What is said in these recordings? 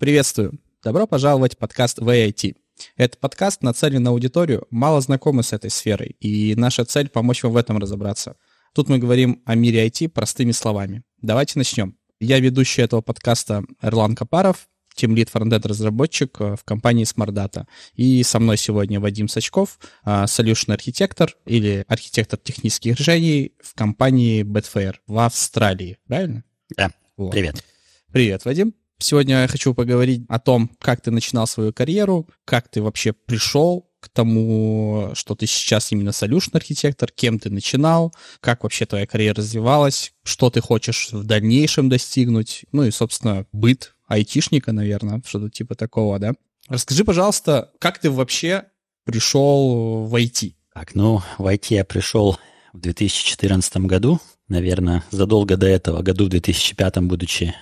Приветствую! Добро пожаловать в подкаст VIT. Этот подкаст нацелен на аудиторию, мало знакомы с этой сферой, и наша цель — помочь вам в этом разобраться. Тут мы говорим о мире IT простыми словами. Давайте начнем. Я ведущий этого подкаста Эрлан Капаров, Team Lead Frontend разработчик э, в компании SmartData. И со мной сегодня Вадим Сачков, э, Solution архитектор или архитектор технических решений в компании Betfair в Австралии. Правильно? Да. Вот. Привет. Привет, Вадим. Сегодня я хочу поговорить о том, как ты начинал свою карьеру, как ты вообще пришел к тому, что ты сейчас именно solution архитектор, кем ты начинал, как вообще твоя карьера развивалась, что ты хочешь в дальнейшем достигнуть, ну и, собственно, быт айтишника, наверное, что-то типа такого, да? Расскажи, пожалуйста, как ты вообще пришел в IT? Так, ну, в IT я пришел в 2014 году, наверное, задолго до этого, году в 2005, будучи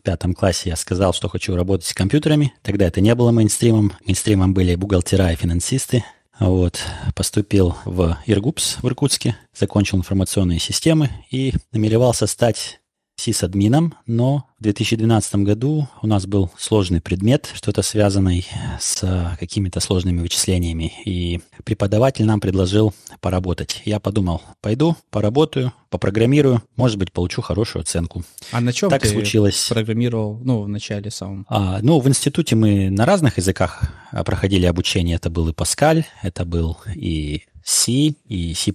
в пятом классе я сказал, что хочу работать с компьютерами. Тогда это не было мейнстримом. Мейнстримом были бухгалтера и финансисты. Вот. Поступил в Иргупс в Иркутске, закончил информационные системы и намеревался стать сисадмином, но в 2012 году у нас был сложный предмет, что-то связанный с какими-то сложными вычислениями, и преподаватель нам предложил поработать. Я подумал, пойду, поработаю, попрограммирую, может быть, получу хорошую оценку. А на чем так ты случилось. программировал, ну, в начале самом? А, ну, в институте мы на разных языках проходили обучение. Это был и Паскаль, это был и C, и C++,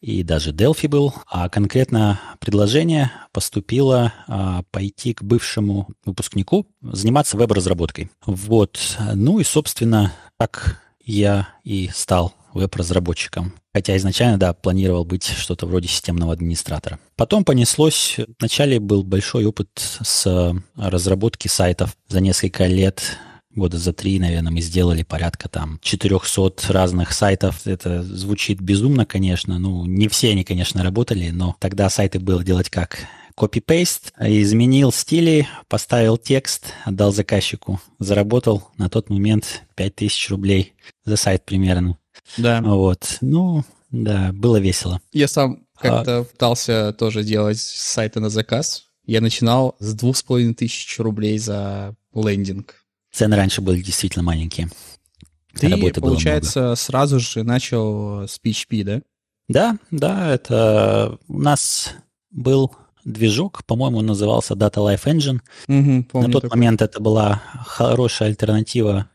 и даже Delphi был, а конкретно предложение поступило а, пойти к бывшему выпускнику заниматься веб-разработкой. Вот. Ну и, собственно, так я и стал веб-разработчиком. Хотя изначально, да, планировал быть что-то вроде системного администратора. Потом понеслось. Вначале был большой опыт с разработки сайтов. За несколько лет года за три, наверное, мы сделали порядка там 400 разных сайтов. Это звучит безумно, конечно. Ну, не все они, конечно, работали, но тогда сайты было делать как? Копи-пейст, изменил стили, поставил текст, отдал заказчику. Заработал на тот момент 5000 рублей за сайт примерно. Да. Вот. Ну, да, было весело. Я сам как-то а... пытался тоже делать сайты на заказ. Я начинал с двух с половиной тысяч рублей за лендинг. Цены раньше были действительно маленькие. Ты, Работы получается, сразу же начал с PHP, да? Да, да, это у нас был движок, по-моему, он назывался Data Life Engine. Угу, помню На тот такой. момент это была хорошая альтернатива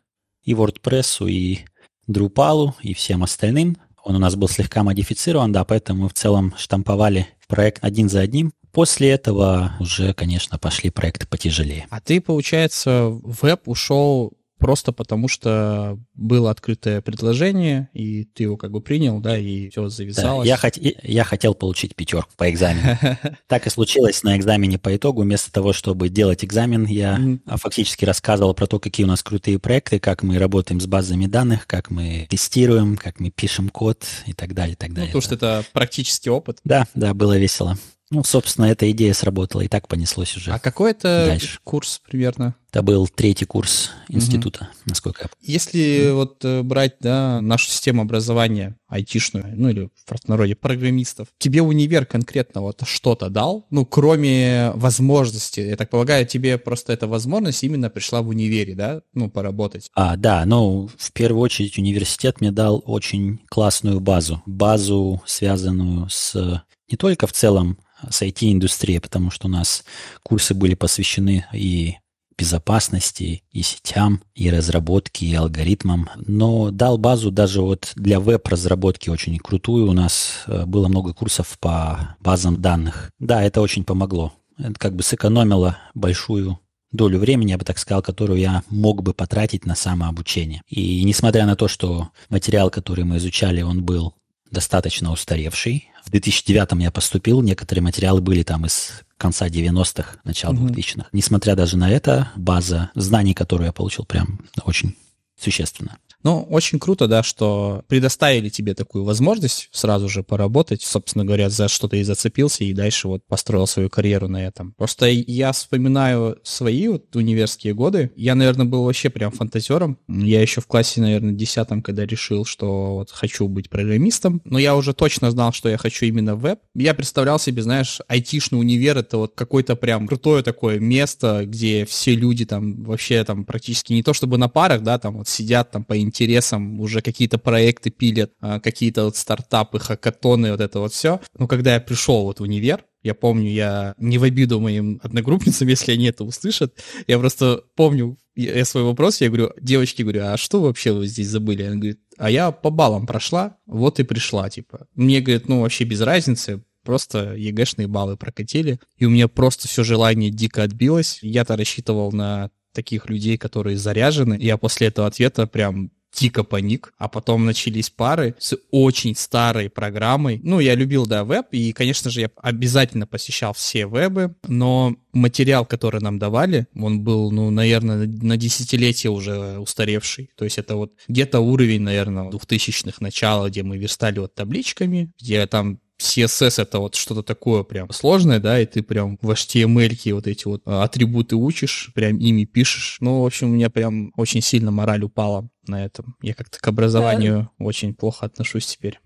и WordPress, и Drupal, и всем остальным. Он у нас был слегка модифицирован, да, поэтому мы в целом штамповали проект один за одним. После этого уже, конечно, пошли проекты потяжелее. А ты, получается, в веб ушел просто потому, что было открытое предложение, и ты его как бы принял, да, и все завязалось. Да, я, хот... я хотел получить пятерку по экзамену. Так и случилось на экзамене по итогу. Вместо того, чтобы делать экзамен, я фактически рассказывал про то, какие у нас крутые проекты, как мы работаем с базами данных, как мы тестируем, как мы пишем код и так далее, и так далее. Ну, потому что это практический опыт. Да, да, было весело. Ну, собственно, эта идея сработала, и так понеслось уже. А какой это дальше. курс примерно? Это был третий курс института, угу. насколько я помню. Если mm. вот э, брать да, нашу систему образования айтишную, ну или в простонародье программистов, тебе универ конкретно вот что-то дал? Ну, кроме возможности, я так полагаю, тебе просто эта возможность именно пришла в универе, да, ну, поработать? А, да, ну, в первую очередь университет мне дал очень классную базу. Базу, связанную с не только в целом с IT-индустрией, потому что у нас курсы были посвящены и безопасности, и сетям, и разработке, и алгоритмам. Но дал базу даже вот для веб-разработки очень крутую. У нас э, было много курсов по базам данных. Да, это очень помогло. Это как бы сэкономило большую долю времени, я бы так сказал, которую я мог бы потратить на самообучение. И несмотря на то, что материал, который мы изучали, он был достаточно устаревший. В 2009 я поступил, некоторые материалы были там из конца 90-х, начала mm 2000-х. Несмотря даже на это, база знаний, которую я получил, прям очень существенно. Ну, очень круто, да, что предоставили тебе такую возможность сразу же поработать, собственно говоря, за что ты и зацепился, и дальше вот построил свою карьеру на этом. Просто я вспоминаю свои вот универские годы. Я, наверное, был вообще прям фантазером. Я еще в классе, наверное, десятом, когда решил, что вот хочу быть программистом, но я уже точно знал, что я хочу именно веб. Я представлял себе, знаешь, айтишный универ — это вот какое-то прям крутое такое место, где все люди там вообще там практически не то чтобы на парах, да, там вот сидят там по интересам, уже какие-то проекты пилят, а, какие-то вот стартапы, хакатоны, вот это вот все. Но когда я пришел вот в универ, я помню, я не в обиду моим одногруппницам, если они это услышат. Я просто помню я свой вопрос, я говорю, девочки, говорю, а что вообще вы здесь забыли? Она говорит, а я по баллам прошла, вот и пришла, типа. Мне, говорит, ну вообще без разницы, просто ЕГЭшные баллы прокатили, и у меня просто все желание дико отбилось. Я-то рассчитывал на таких людей, которые заряжены. Я после этого ответа прям дико паник, а потом начались пары с очень старой программой. Ну, я любил, да, веб, и, конечно же, я обязательно посещал все вебы, но материал, который нам давали, он был, ну, наверное, на десятилетие уже устаревший. То есть это вот где-то уровень, наверное, двухтысячных начала, где мы верстали вот табличками, где там CSS это вот что-то такое прям сложное, да, и ты прям в HTML вот эти вот а, атрибуты учишь, прям ими пишешь. Ну, в общем, у меня прям очень сильно мораль упала на этом. Я как-то к образованию да. очень плохо отношусь теперь.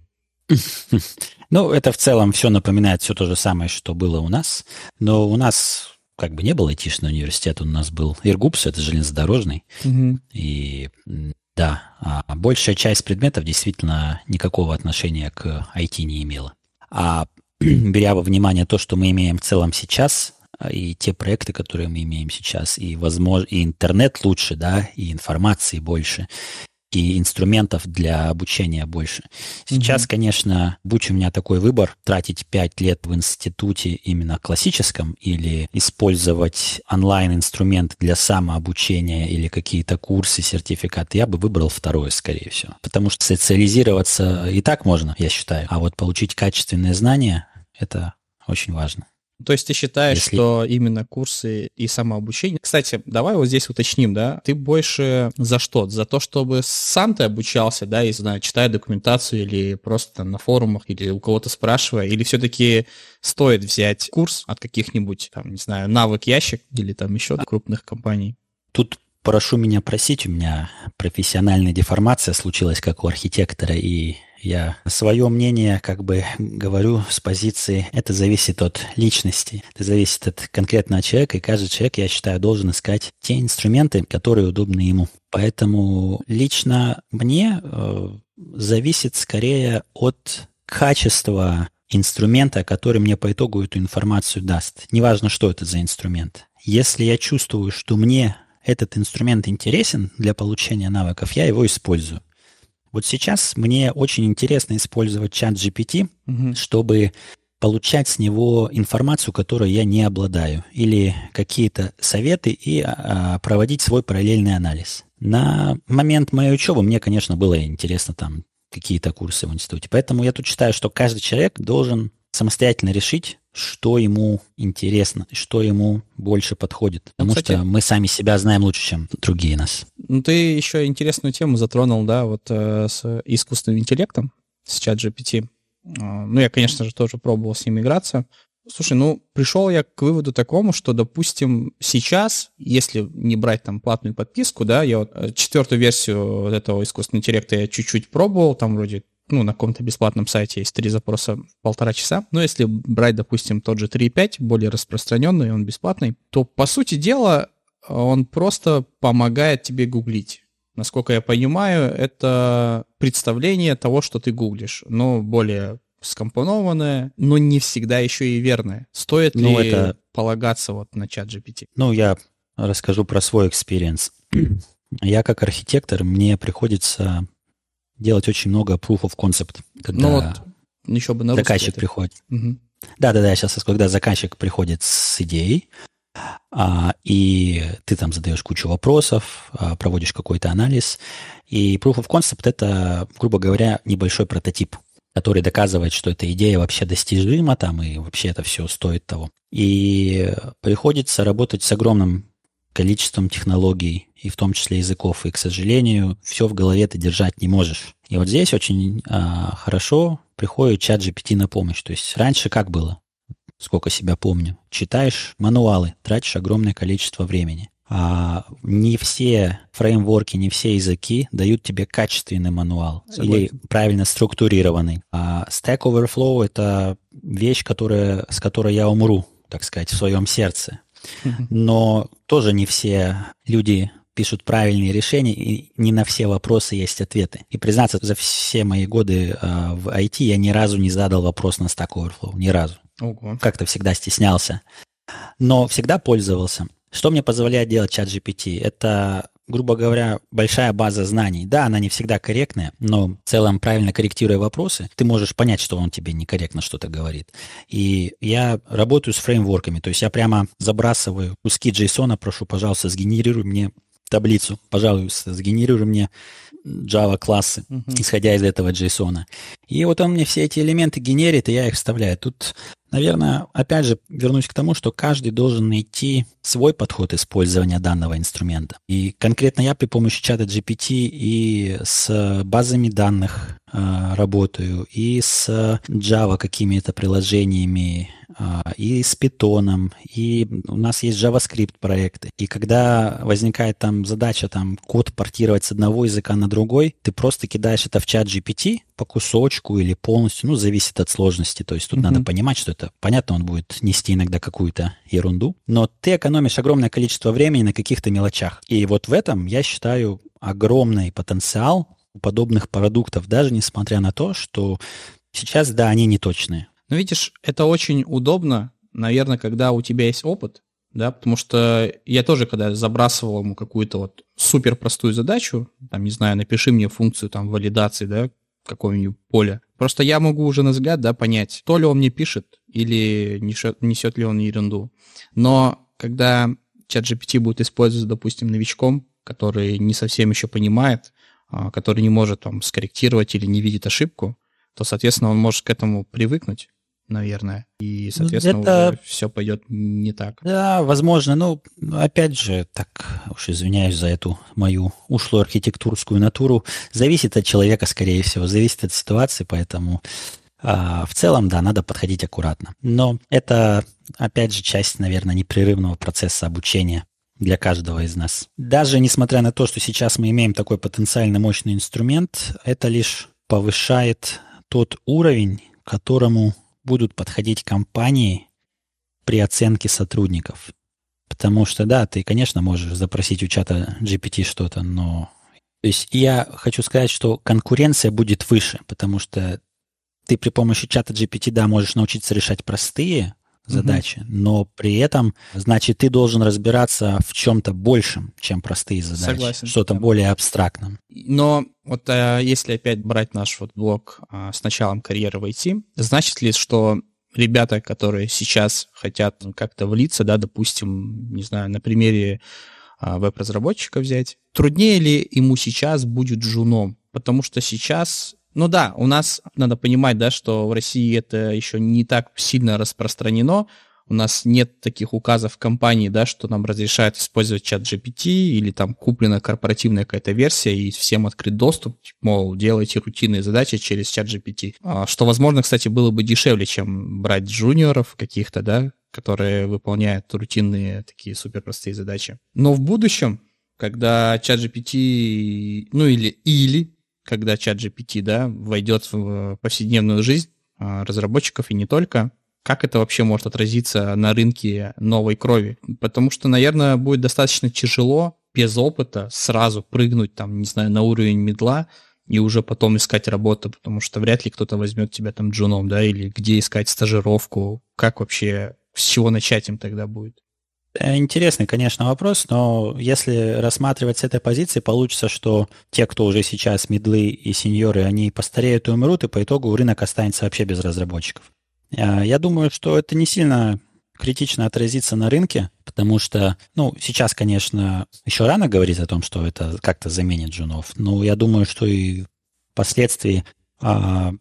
Ну, это в целом все напоминает все то же самое, что было у нас. Но у нас как бы не было айтишного университета, у нас был Иргупс, это железнодорожный. Угу. И да, а большая часть предметов действительно никакого отношения к IT не имела. А беря во внимание то, что мы имеем в целом сейчас, а, и те проекты, которые мы имеем сейчас, и, возможно, и интернет лучше, да, и информации больше, и инструментов для обучения больше. Сейчас, mm-hmm. конечно, будь у меня такой выбор, тратить 5 лет в институте именно классическом или использовать онлайн-инструмент для самообучения или какие-то курсы, сертификаты, я бы выбрал второе, скорее всего. Потому что социализироваться и так можно, я считаю. А вот получить качественные знания – это очень важно. То есть ты считаешь, Если... что именно курсы и самообучение... Кстати, давай вот здесь уточним, да? Ты больше за что? За то, чтобы сам ты обучался, да, и, знаю, читая документацию или просто там на форумах, или у кого-то спрашивая, или все-таки стоит взять курс от каких-нибудь, там, не знаю, навык ящик или там еще крупных компаний? Тут прошу меня просить, у меня профессиональная деформация случилась, как у архитектора, и я свое мнение как бы говорю с позиции, это зависит от личности, это зависит от конкретного человека, и каждый человек, я считаю, должен искать те инструменты, которые удобны ему. Поэтому лично мне э, зависит скорее от качества инструмента, который мне по итогу эту информацию даст. Неважно, что это за инструмент. Если я чувствую, что мне этот инструмент интересен для получения навыков, я его использую. Вот сейчас мне очень интересно использовать чат GPT, угу. чтобы получать с него информацию, которой я не обладаю, или какие-то советы и а, проводить свой параллельный анализ. На момент моей учебы мне, конечно, было интересно там какие-то курсы в институте. Поэтому я тут считаю, что каждый человек должен самостоятельно решить, что ему интересно, что ему больше подходит. Потому ну, кстати, что мы сами себя знаем лучше, чем другие нас. Ну, ты еще интересную тему затронул, да, вот э, с искусственным интеллектом, с чат GPT. Э, ну, я, конечно же, тоже пробовал с ним играться. Слушай, ну, пришел я к выводу такому, что, допустим, сейчас, если не брать там платную подписку, да, я вот э, четвертую версию вот этого искусственного интеллекта я чуть-чуть пробовал, там вроде ну, на каком-то бесплатном сайте есть три запроса полтора часа. Но если брать, допустим, тот же 3.5, более распространенный, он бесплатный, то, по сути дела, он просто помогает тебе гуглить. Насколько я понимаю, это представление того, что ты гуглишь, но более скомпонованное, но не всегда еще и верное. Стоит ну, ли это... полагаться вот на ChatGPT? Ну, я расскажу про свой experience. Я как архитектор, мне приходится делать очень много proof of concept, когда ну, вот, еще бы на заказчик это. приходит. Угу. Да-да-да, сейчас, когда заказчик приходит с идеей, а, и ты там задаешь кучу вопросов, а, проводишь какой-то анализ, и proof of concept — это, грубо говоря, небольшой прототип, который доказывает, что эта идея вообще достижима там, и вообще это все стоит того. И приходится работать с огромным количеством технологий, и в том числе языков. И, к сожалению, все в голове ты держать не можешь. И вот здесь очень а, хорошо приходит чат GPT на помощь. То есть раньше как было? Сколько себя помню. Читаешь мануалы, тратишь огромное количество времени. А не все фреймворки, не все языки дают тебе качественный мануал Согласен. или правильно структурированный. А Stack Overflow — это вещь, которая, с которой я умру, так сказать, в своем сердце. Но тоже не все люди пишут правильные решения, и не на все вопросы есть ответы. И признаться, за все мои годы э, в IT я ни разу не задал вопрос на Stack Overflow, ни разу. Ого. Как-то всегда стеснялся. Но всегда пользовался. Что мне позволяет делать чат GPT? Это, грубо говоря, большая база знаний. Да, она не всегда корректная, но в целом, правильно корректируя вопросы, ты можешь понять, что он тебе некорректно что-то говорит. И я работаю с фреймворками, то есть я прямо забрасываю куски JSON, прошу, пожалуйста, сгенерируй мне таблицу, пожалуйста, сгенерируй мне Java классы, uh-huh. исходя из этого JSON. И вот он мне все эти элементы генерит, и я их вставляю. Тут Наверное, опять же, вернусь к тому, что каждый должен найти свой подход использования данного инструмента. И конкретно я при помощи чата GPT и с базами данных э, работаю, и с Java какими-то приложениями, э, и с Python, и у нас есть JavaScript проекты. И когда возникает там задача там код портировать с одного языка на другой, ты просто кидаешь это в чат GPT по кусочку или полностью, ну, зависит от сложности. То есть тут mm-hmm. надо понимать, что это. Понятно, он будет нести иногда какую-то ерунду, но ты экономишь огромное количество времени на каких-то мелочах. И вот в этом, я считаю, огромный потенциал у подобных продуктов, даже несмотря на то, что сейчас, да, они не точные. Но видишь, это очень удобно, наверное, когда у тебя есть опыт, да, потому что я тоже, когда забрасывал ему какую-то вот супер простую задачу, там, не знаю, напиши мне функцию там валидации, да, какого-нибудь поля. Просто я могу уже на взгляд, да, понять, то ли он мне пишет или несет, несет ли он ерунду. Но когда чат GPT будет использоваться, допустим, новичком, который не совсем еще понимает, а, который не может там скорректировать или не видит ошибку, то, соответственно, он может к этому привыкнуть наверное. И, соответственно, это... уже все пойдет не так. Да, возможно. Но, опять же, так уж извиняюсь за эту мою ушлую архитектурскую натуру. Зависит от человека, скорее всего, зависит от ситуации, поэтому а, в целом, да, надо подходить аккуратно. Но это, опять же, часть, наверное, непрерывного процесса обучения для каждого из нас. Даже несмотря на то, что сейчас мы имеем такой потенциально мощный инструмент, это лишь повышает тот уровень, к которому будут подходить компании при оценке сотрудников. Потому что, да, ты, конечно, можешь запросить у чата GPT что-то, но... То есть я хочу сказать, что конкуренция будет выше, потому что ты при помощи чата GPT, да, можешь научиться решать простые задачи, угу. но при этом, значит, ты должен разбираться в чем-то большем, чем простые задачи, Согласен, что-то да. более абстрактном. Но вот а, если опять брать наш вот блок а, с началом карьеры в IT, значит ли, что ребята, которые сейчас хотят как-то влиться, да, допустим, не знаю, на примере а, веб-разработчика взять, труднее ли ему сейчас будет джуном? Потому что сейчас ну да, у нас надо понимать, да, что в России это еще не так сильно распространено. У нас нет таких указов компании, да, что нам разрешают использовать чат GPT или там куплена корпоративная какая-то версия и всем открыт доступ, мол, делайте рутинные задачи через чат GPT. А, что, возможно, кстати, было бы дешевле, чем брать джуниоров каких-то, да, которые выполняют рутинные такие суперпростые задачи. Но в будущем, когда чат GPT, ну или, или когда чат GPT, да, войдет в повседневную жизнь а, разработчиков и не только, как это вообще может отразиться на рынке новой крови? Потому что, наверное, будет достаточно тяжело без опыта сразу прыгнуть там, не знаю, на уровень медла и уже потом искать работу, потому что вряд ли кто-то возьмет тебя там джуном, да, или где искать стажировку, как вообще, с чего начать им тогда будет? Э, интересный, конечно, вопрос, но если рассматривать с этой позиции, получится, что те, кто уже сейчас медлы и сеньоры, они постареют и умрут, и по итогу рынок останется вообще без разработчиков. Э, я думаю, что это не сильно критично отразится на рынке, потому что, ну, сейчас, конечно, еще рано говорить о том, что это как-то заменит джунов, но я думаю, что и впоследствии, а,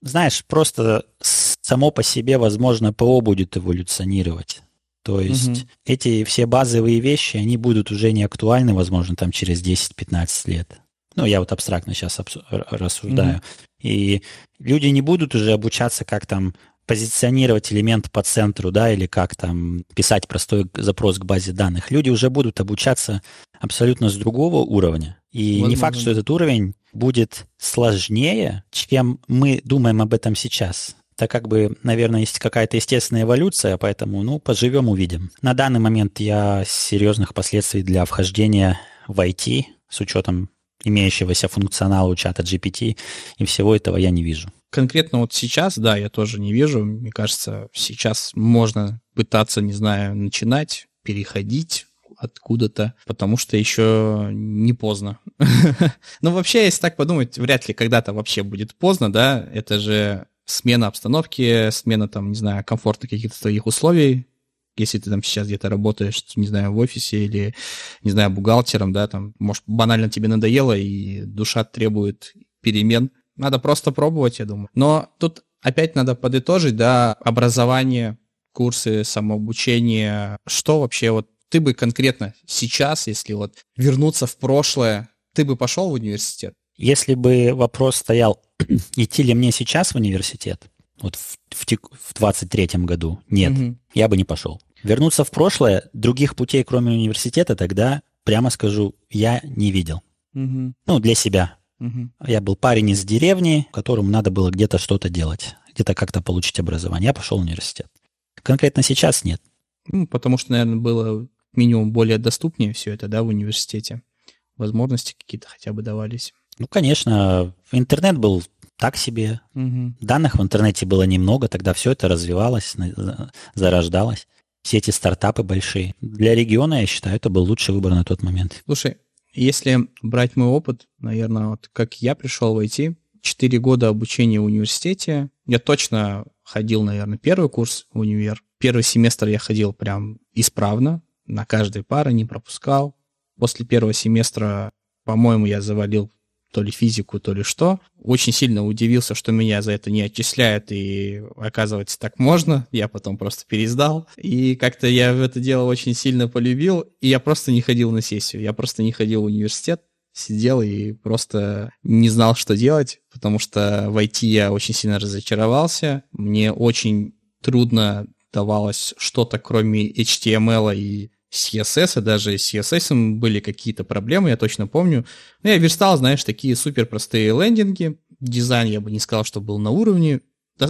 знаешь, просто само по себе, возможно, ПО будет эволюционировать. То есть угу. эти все базовые вещи, они будут уже не актуальны, возможно, там через 10-15 лет. Ну, я вот абстрактно сейчас рассуждаю. Угу. И люди не будут уже обучаться, как там позиционировать элемент по центру, да, или как там писать простой запрос к базе данных. Люди уже будут обучаться абсолютно с другого уровня. И Возможно. не факт, что этот уровень будет сложнее, чем мы думаем об этом сейчас. Это как бы, наверное, есть какая-то естественная эволюция, поэтому, ну, поживем, увидим. На данный момент я серьезных последствий для вхождения в IT с учетом имеющегося функционала у чата GPT и всего этого я не вижу. Конкретно вот сейчас, да, я тоже не вижу. Мне кажется, сейчас можно пытаться, не знаю, начинать, переходить откуда-то, потому что еще не поздно. Ну, вообще, если так подумать, вряд ли когда-то вообще будет поздно, да, это же смена обстановки, смена там, не знаю, комфорта каких-то своих условий, если ты там сейчас где-то работаешь, не знаю, в офисе или, не знаю, бухгалтером, да, там, может, банально тебе надоело, и душа требует перемен. Надо просто пробовать, я думаю. Но тут опять надо подытожить, да, образование, курсы, самообучение. Что вообще вот ты бы конкретно сейчас, если вот вернуться в прошлое, ты бы пошел в университет? Если бы вопрос стоял, идти ли мне сейчас в университет, вот в, в, в 23-м году, нет, угу. я бы не пошел. Вернуться в прошлое, других путей, кроме университета, тогда, прямо скажу, я не видел. Угу. Ну, для себя. Угу. Я был парень из деревни, которому надо было где-то что-то делать, где-то как-то получить образование. Я пошел в университет. Конкретно сейчас нет. Ну, потому что, наверное, было минимум более доступнее все это, да, в университете. Возможности какие-то хотя бы давались. Ну, конечно, интернет был так себе. Угу. Данных в интернете было немного, тогда все это развивалось, зарождалось. Все эти стартапы большие. Для региона, я считаю, это был лучший выбор на тот момент. Слушай, если брать мой опыт, наверное, вот как я пришел в IT, 4 года обучения в университете, я точно ходил, наверное, первый курс в универ. Первый семестр я ходил прям исправно, на каждой пары не пропускал. После первого семестра, по-моему, я завалил то ли физику, то ли что. Очень сильно удивился, что меня за это не отчисляют, и оказывается, так можно. Я потом просто пересдал. И как-то я это дело очень сильно полюбил, и я просто не ходил на сессию. Я просто не ходил в университет, сидел и просто не знал, что делать, потому что в IT я очень сильно разочаровался. Мне очень трудно давалось что-то, кроме HTML и CSS, и даже с CSS были какие-то проблемы, я точно помню. Но я верстал, знаешь, такие супер простые лендинги. Дизайн я бы не сказал, что был на уровне.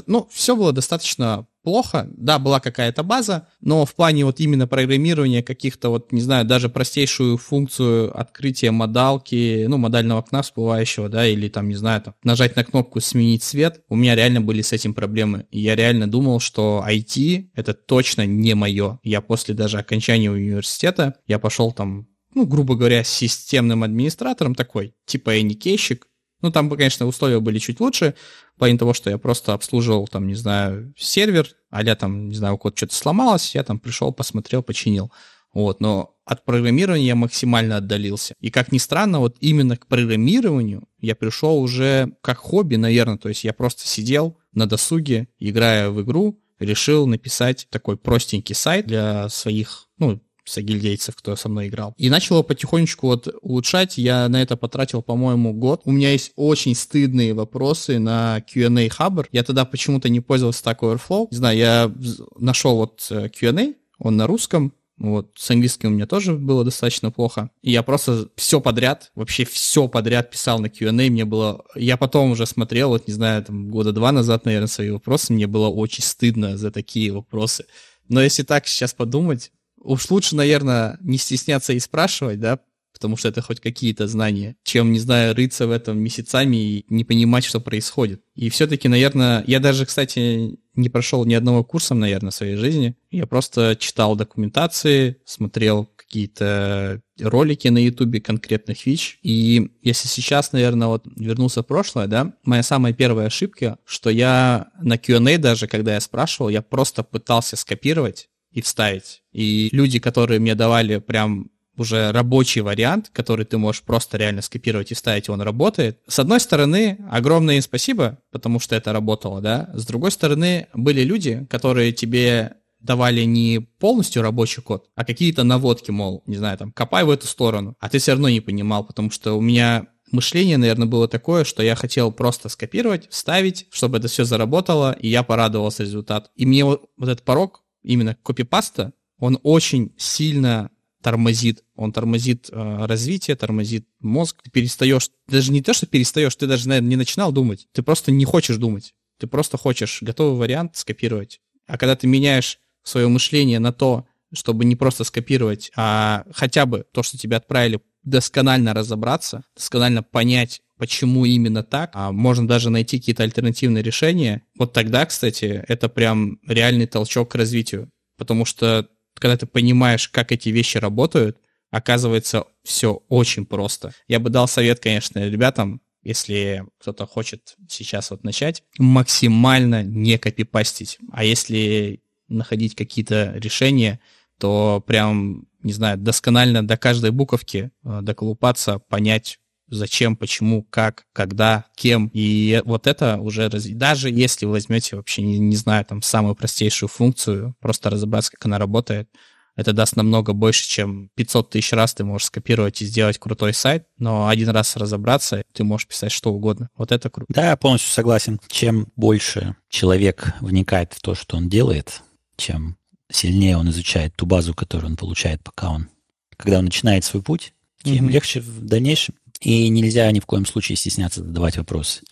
Ну, все было достаточно плохо. Да, была какая-то база, но в плане вот именно программирования каких-то вот, не знаю, даже простейшую функцию открытия модалки, ну, модального окна всплывающего, да, или там, не знаю, там, нажать на кнопку «Сменить цвет», у меня реально были с этим проблемы. И я реально думал, что IT — это точно не мое. Я после даже окончания университета, я пошел там ну, грубо говоря, системным администратором такой, типа эникейщик, ну, там, конечно, условия были чуть лучше, в плане того, что я просто обслуживал, там, не знаю, сервер, а я там, не знаю, у кого-то что-то сломалось, я там пришел, посмотрел, починил. Вот, но от программирования я максимально отдалился. И как ни странно, вот именно к программированию я пришел уже как хобби, наверное. То есть я просто сидел на досуге, играя в игру, решил написать такой простенький сайт для своих, ну, сагильдейцев, кто со мной играл. И начал его потихонечку вот улучшать. Я на это потратил, по-моему, год. У меня есть очень стыдные вопросы на Q&A Hubber. Я тогда почему-то не пользовался Stack Overflow. Не знаю, я нашел вот э, Q&A, он на русском, вот, с английским у меня тоже было достаточно плохо. И я просто все подряд, вообще все подряд писал на Q&A. Мне было... Я потом уже смотрел, вот, не знаю, там, года два назад, наверное, свои вопросы. Мне было очень стыдно за такие вопросы. Но если так сейчас подумать, уж лучше, наверное, не стесняться и спрашивать, да, потому что это хоть какие-то знания, чем, не знаю, рыться в этом месяцами и не понимать, что происходит. И все-таки, наверное, я даже, кстати, не прошел ни одного курса, наверное, в своей жизни. Я просто читал документации, смотрел какие-то ролики на ютубе конкретных фич. И если сейчас, наверное, вот вернулся в прошлое, да, моя самая первая ошибка, что я на Q&A даже, когда я спрашивал, я просто пытался скопировать и вставить. И люди, которые мне давали прям уже рабочий вариант, который ты можешь просто реально скопировать и вставить, он работает. С одной стороны, огромное им спасибо, потому что это работало, да. С другой стороны, были люди, которые тебе давали не полностью рабочий код, а какие-то наводки, мол, не знаю, там, копай в эту сторону, а ты все равно не понимал, потому что у меня мышление, наверное, было такое, что я хотел просто скопировать, вставить, чтобы это все заработало, и я порадовался результату. И мне вот, вот этот порог, именно копипаста, он очень сильно тормозит. Он тормозит э, развитие, тормозит мозг. Ты перестаешь, даже не то, что перестаешь, ты даже, наверное, не начинал думать. Ты просто не хочешь думать. Ты просто хочешь готовый вариант скопировать. А когда ты меняешь свое мышление на то, чтобы не просто скопировать, а хотя бы то, что тебе отправили, досконально разобраться, досконально понять, почему именно так, а можно даже найти какие-то альтернативные решения. Вот тогда, кстати, это прям реальный толчок к развитию. Потому что когда ты понимаешь, как эти вещи работают, оказывается все очень просто. Я бы дал совет, конечно, ребятам, если кто-то хочет сейчас вот начать, максимально не копипастить. А если находить какие-то решения, то прям, не знаю, досконально до каждой буковки э, доколупаться, понять, зачем, почему, как, когда, кем. И вот это уже, раз... даже если вы возьмете вообще, не, не знаю, там, самую простейшую функцию, просто разобраться, как она работает, это даст намного больше, чем 500 тысяч раз ты можешь скопировать и сделать крутой сайт, но один раз разобраться, ты можешь писать что угодно. Вот это круто. Да, я полностью согласен. Чем больше человек вникает в то, что он делает, чем сильнее он изучает ту базу, которую он получает, пока он, когда он начинает свой путь, тем mm-hmm. легче в дальнейшем. И нельзя ни в коем случае стесняться задавать вопросы.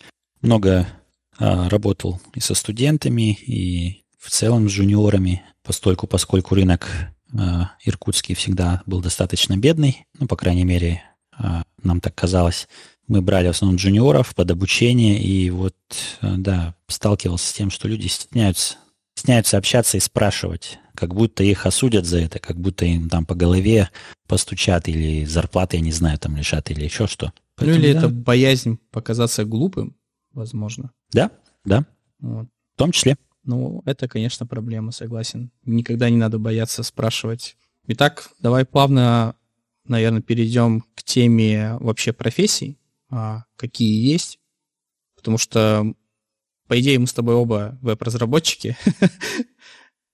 Много а, работал и со студентами, и в целом с джуниорами, постольку, поскольку рынок Э, иркутский всегда был достаточно бедный, ну, по крайней мере, э, нам так казалось. Мы брали в основном джуниоров под обучение, и вот, э, да, сталкивался с тем, что люди стесняются, стесняются общаться и спрашивать, как будто их осудят за это, как будто им там по голове постучат или зарплаты, я не знаю, там лишат или еще что. Поэтому, ну или да. это боязнь показаться глупым, возможно. Да, да, вот. в том числе. Ну, это, конечно, проблема, согласен. Никогда не надо бояться спрашивать. Итак, давай плавно, наверное, перейдем к теме вообще профессий, а, какие есть. Потому что, по идее, мы с тобой оба веб-разработчики.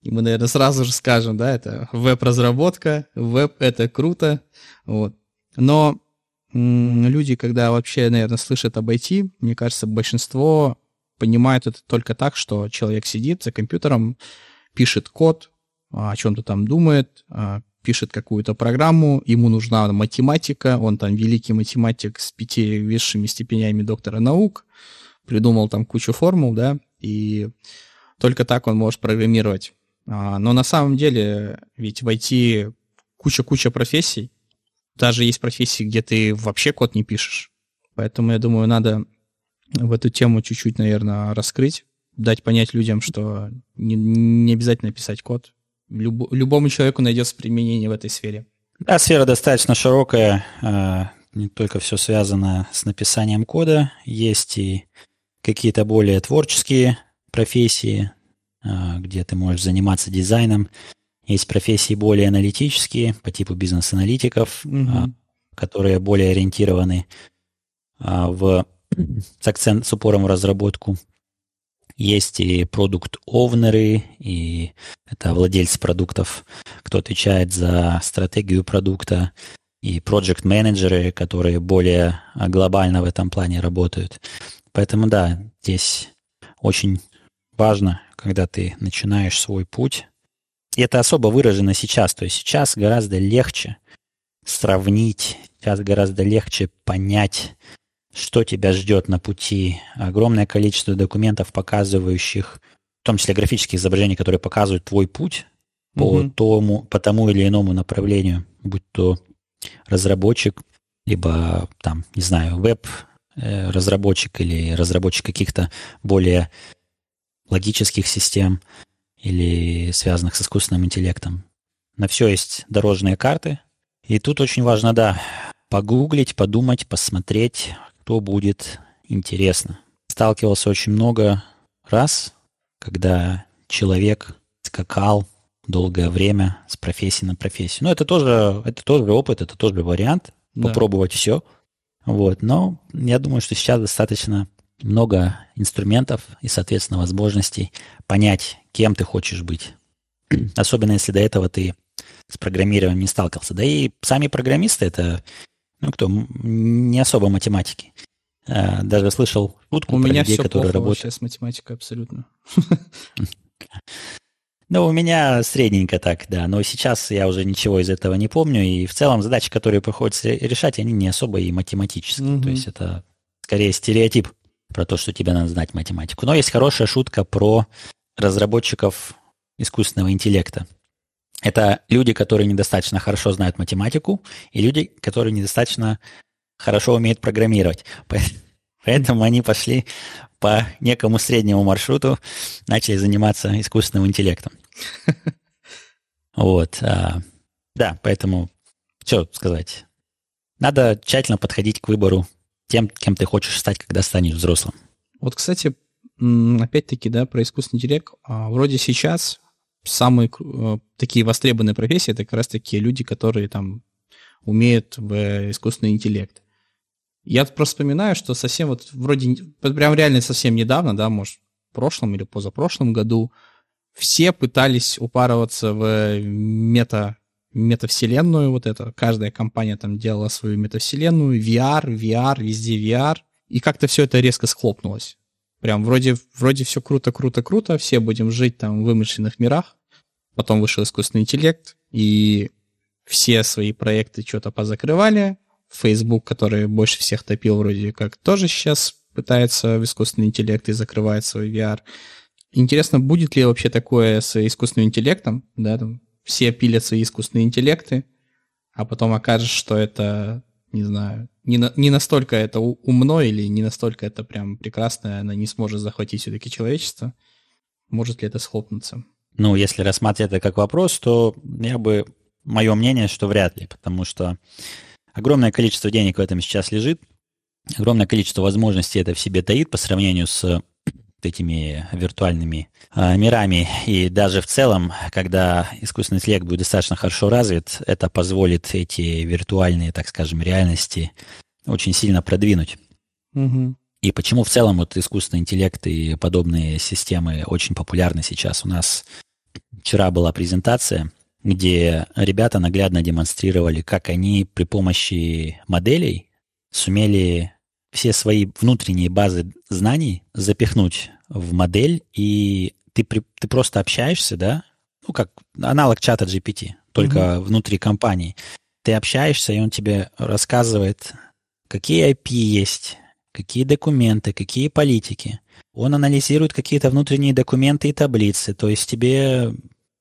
И мы, наверное, сразу же скажем, да, это веб-разработка, веб — это круто. Вот. Но люди, когда вообще, наверное, слышат об IT, мне кажется, большинство понимают это только так, что человек сидит за компьютером, пишет код, о чем-то там думает, а, пишет какую-то программу, ему нужна математика, он там великий математик с пяти высшими степенями доктора наук, придумал там кучу формул, да, и только так он может программировать. А, но на самом деле ведь в IT куча-куча профессий, даже есть профессии, где ты вообще код не пишешь. Поэтому, я думаю, надо в эту тему чуть-чуть, наверное, раскрыть, дать понять людям, что не, не обязательно писать код. Люб, любому человеку найдется применение в этой сфере. Да, сфера достаточно широкая, а, не только все связано с написанием кода, есть и какие-то более творческие профессии, а, где ты можешь заниматься дизайном. Есть профессии более аналитические, по типу бизнес-аналитиков, угу. которые более ориентированы в с акцент с упором в разработку. Есть и продукт-овнеры, и это владельцы продуктов, кто отвечает за стратегию продукта, и проект-менеджеры, которые более глобально в этом плане работают. Поэтому да, здесь очень важно, когда ты начинаешь свой путь. И это особо выражено сейчас. То есть сейчас гораздо легче сравнить, сейчас гораздо легче понять, что тебя ждет на пути. Огромное количество документов, показывающих, в том числе графических изображений, которые показывают твой путь по, тому, по тому или иному направлению, будь то разработчик, либо там, не знаю, веб-разработчик э, или разработчик каких-то более логических систем или связанных с искусственным интеллектом. На все есть дорожные карты. И тут очень важно, да, погуглить, подумать, посмотреть, что будет интересно. Сталкивался очень много раз, когда человек скакал долгое время с профессии на профессию. Но это тоже, это тоже опыт, это тоже вариант. Да. Попробовать все. Вот. Но я думаю, что сейчас достаточно много инструментов и, соответственно, возможностей понять, кем ты хочешь быть. особенно если до этого ты с программированием не сталкивался. Да и сами программисты это, ну кто, не особо математики. А, даже слышал шутку У про меня людей, все которые работают. с математикой абсолютно. Ну, у меня средненько так, да. Но сейчас я уже ничего из этого не помню. И в целом задачи, которые приходится решать, они не особо и математические. Mm-hmm. То есть это скорее стереотип про то, что тебе надо знать математику. Но есть хорошая шутка про разработчиков искусственного интеллекта. Это люди, которые недостаточно хорошо знают математику, и люди, которые недостаточно хорошо умеют программировать. Поэтому они пошли по некому среднему маршруту, начали заниматься искусственным интеллектом. Вот. А, да, поэтому, что сказать. Надо тщательно подходить к выбору тем, кем ты хочешь стать, когда станешь взрослым. Вот, кстати, опять-таки, да, про искусственный интеллект. А, вроде сейчас самые э, такие востребованные профессии это как раз такие люди, которые там умеют в искусственный интеллект. Я просто вспоминаю, что совсем вот вроде, прям реально совсем недавно, да, может, в прошлом или позапрошлом году, все пытались упарываться в мета, метавселенную вот это. Каждая компания там делала свою метавселенную, VR, VR, везде VR. И как-то все это резко схлопнулось. Прям вроде, вроде все круто, круто, круто, все будем жить там в вымышленных мирах. Потом вышел искусственный интеллект, и все свои проекты что-то позакрывали. Facebook, который больше всех топил вроде как, тоже сейчас пытается в искусственный интеллект и закрывает свой VR. Интересно, будет ли вообще такое с искусственным интеллектом, да, там все пилят свои искусственные интеллекты, а потом окажется, что это, не знаю, не, на, не настолько это умно или не настолько это прям прекрасно, она не сможет захватить все-таки человечество. Может ли это схлопнуться? Ну, если рассматривать это как вопрос, то я бы... Мое мнение, что вряд ли, потому что огромное количество денег в этом сейчас лежит, огромное количество возможностей это в себе таит по сравнению с этими виртуальными э, мирами. И даже в целом, когда искусственный интеллект будет достаточно хорошо развит, это позволит эти виртуальные, так скажем, реальности очень сильно продвинуть. Угу. И почему в целом вот искусственный интеллект и подобные системы очень популярны сейчас? У нас вчера была презентация, где ребята наглядно демонстрировали, как они при помощи моделей сумели все свои внутренние базы знаний запихнуть в модель, и ты, ты просто общаешься, да, ну, как аналог чата GPT, только mm-hmm. внутри компании. Ты общаешься, и он тебе рассказывает, какие IP есть, какие документы, какие политики. Он анализирует какие-то внутренние документы и таблицы. То есть тебе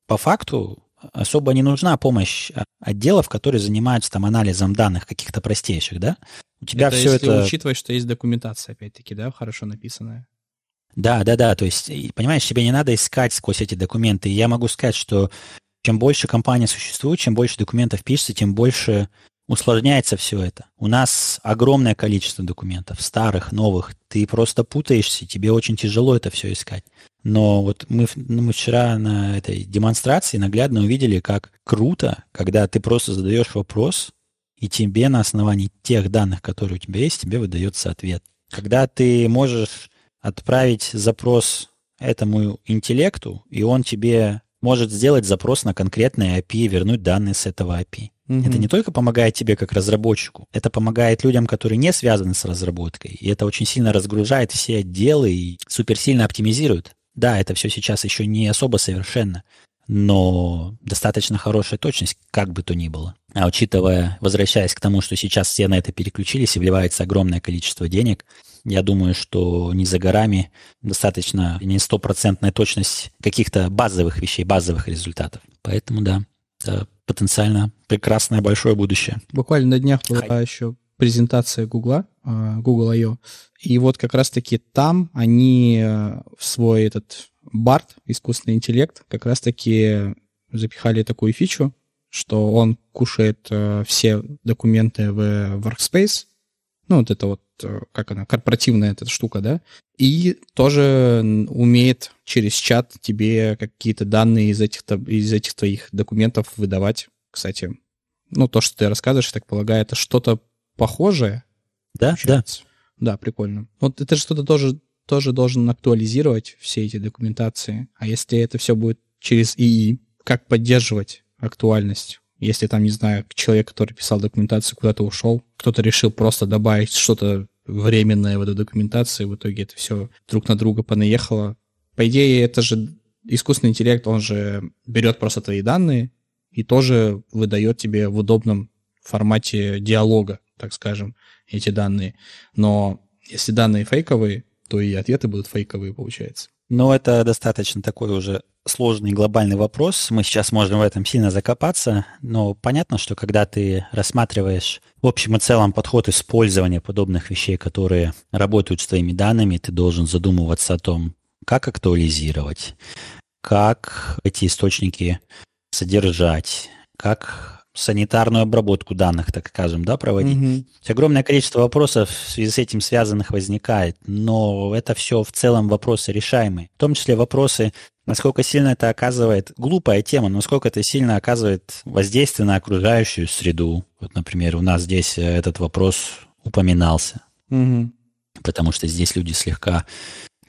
по факту особо не нужна помощь отделов, которые занимаются там анализом данных каких-то простейших, да? У тебя это все если это... учитывать, что есть документация, опять-таки, да, хорошо написанная. Да, да, да. То есть, понимаешь, тебе не надо искать сквозь эти документы. Я могу сказать, что чем больше компания существует, чем больше документов пишется, тем больше усложняется все это. У нас огромное количество документов, старых, новых. Ты просто путаешься, тебе очень тяжело это все искать. Но вот мы, ну, мы вчера на этой демонстрации наглядно увидели, как круто, когда ты просто задаешь вопрос, и тебе на основании тех данных, которые у тебя есть, тебе выдается ответ. Когда ты можешь отправить запрос этому интеллекту, и он тебе может сделать запрос на конкретное API и вернуть данные с этого API. Угу. Это не только помогает тебе как разработчику, это помогает людям, которые не связаны с разработкой. И это очень сильно разгружает все отделы и суперсильно оптимизирует. Да, это все сейчас еще не особо совершенно, но достаточно хорошая точность, как бы то ни было. А учитывая, возвращаясь к тому, что сейчас все на это переключились и вливается огромное количество денег, я думаю, что не за горами достаточно не стопроцентная точность каких-то базовых вещей, базовых результатов. Поэтому да, это потенциально прекрасное большое будущее. Буквально на днях была Хай. еще презентация Гугла, Google I.O. И вот как раз-таки там они э, в свой этот BART, искусственный интеллект, как раз-таки запихали такую фичу, что он кушает э, все документы в Workspace, ну, вот это вот, э, как она, корпоративная эта штука, да, и тоже умеет через чат тебе какие-то данные из этих, из этих твоих документов выдавать. Кстати, ну, то, что ты рассказываешь, я так полагаю, это что-то похожее. Да, получается. да. Да, прикольно. Вот это же что-то тоже, тоже должен актуализировать все эти документации. А если это все будет через ИИ, как поддерживать актуальность. Если там, не знаю, человек, который писал документацию, куда-то ушел, кто-то решил просто добавить что-то временное в эту документацию, в итоге это все друг на друга понаехало. По идее, это же искусственный интеллект, он же берет просто твои данные и тоже выдает тебе в удобном формате диалога, так скажем, эти данные. Но если данные фейковые, то и ответы будут фейковые, получается. Но это достаточно такой уже сложный глобальный вопрос. Мы сейчас можем в этом сильно закопаться, но понятно, что когда ты рассматриваешь в общем и целом подход использования подобных вещей, которые работают с твоими данными, ты должен задумываться о том, как актуализировать, как эти источники содержать, как санитарную обработку данных, так скажем, да, проводить. Mm-hmm. Огромное количество вопросов в связи с этим связанных возникает, но это все в целом вопросы решаемые. В том числе вопросы, насколько сильно это оказывает, глупая тема, насколько это сильно оказывает воздействие на окружающую среду. Вот, например, у нас здесь э, этот вопрос упоминался. Mm-hmm. Потому что здесь люди слегка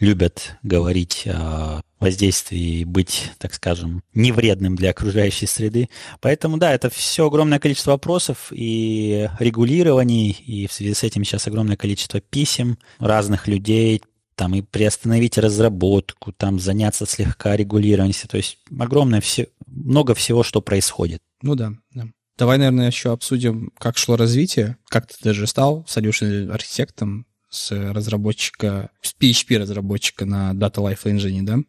любят говорить о воздействии и быть, так скажем, невредным для окружающей среды. Поэтому, да, это все огромное количество вопросов и регулирований, и в связи с этим сейчас огромное количество писем разных людей, там и приостановить разработку, там заняться слегка регулированием. То есть огромное все, много всего, что происходит. Ну да, да. Давай, наверное, еще обсудим, как шло развитие, как ты даже стал solution архитектом, с разработчика, с PHP-разработчика на Data Life Engine, да?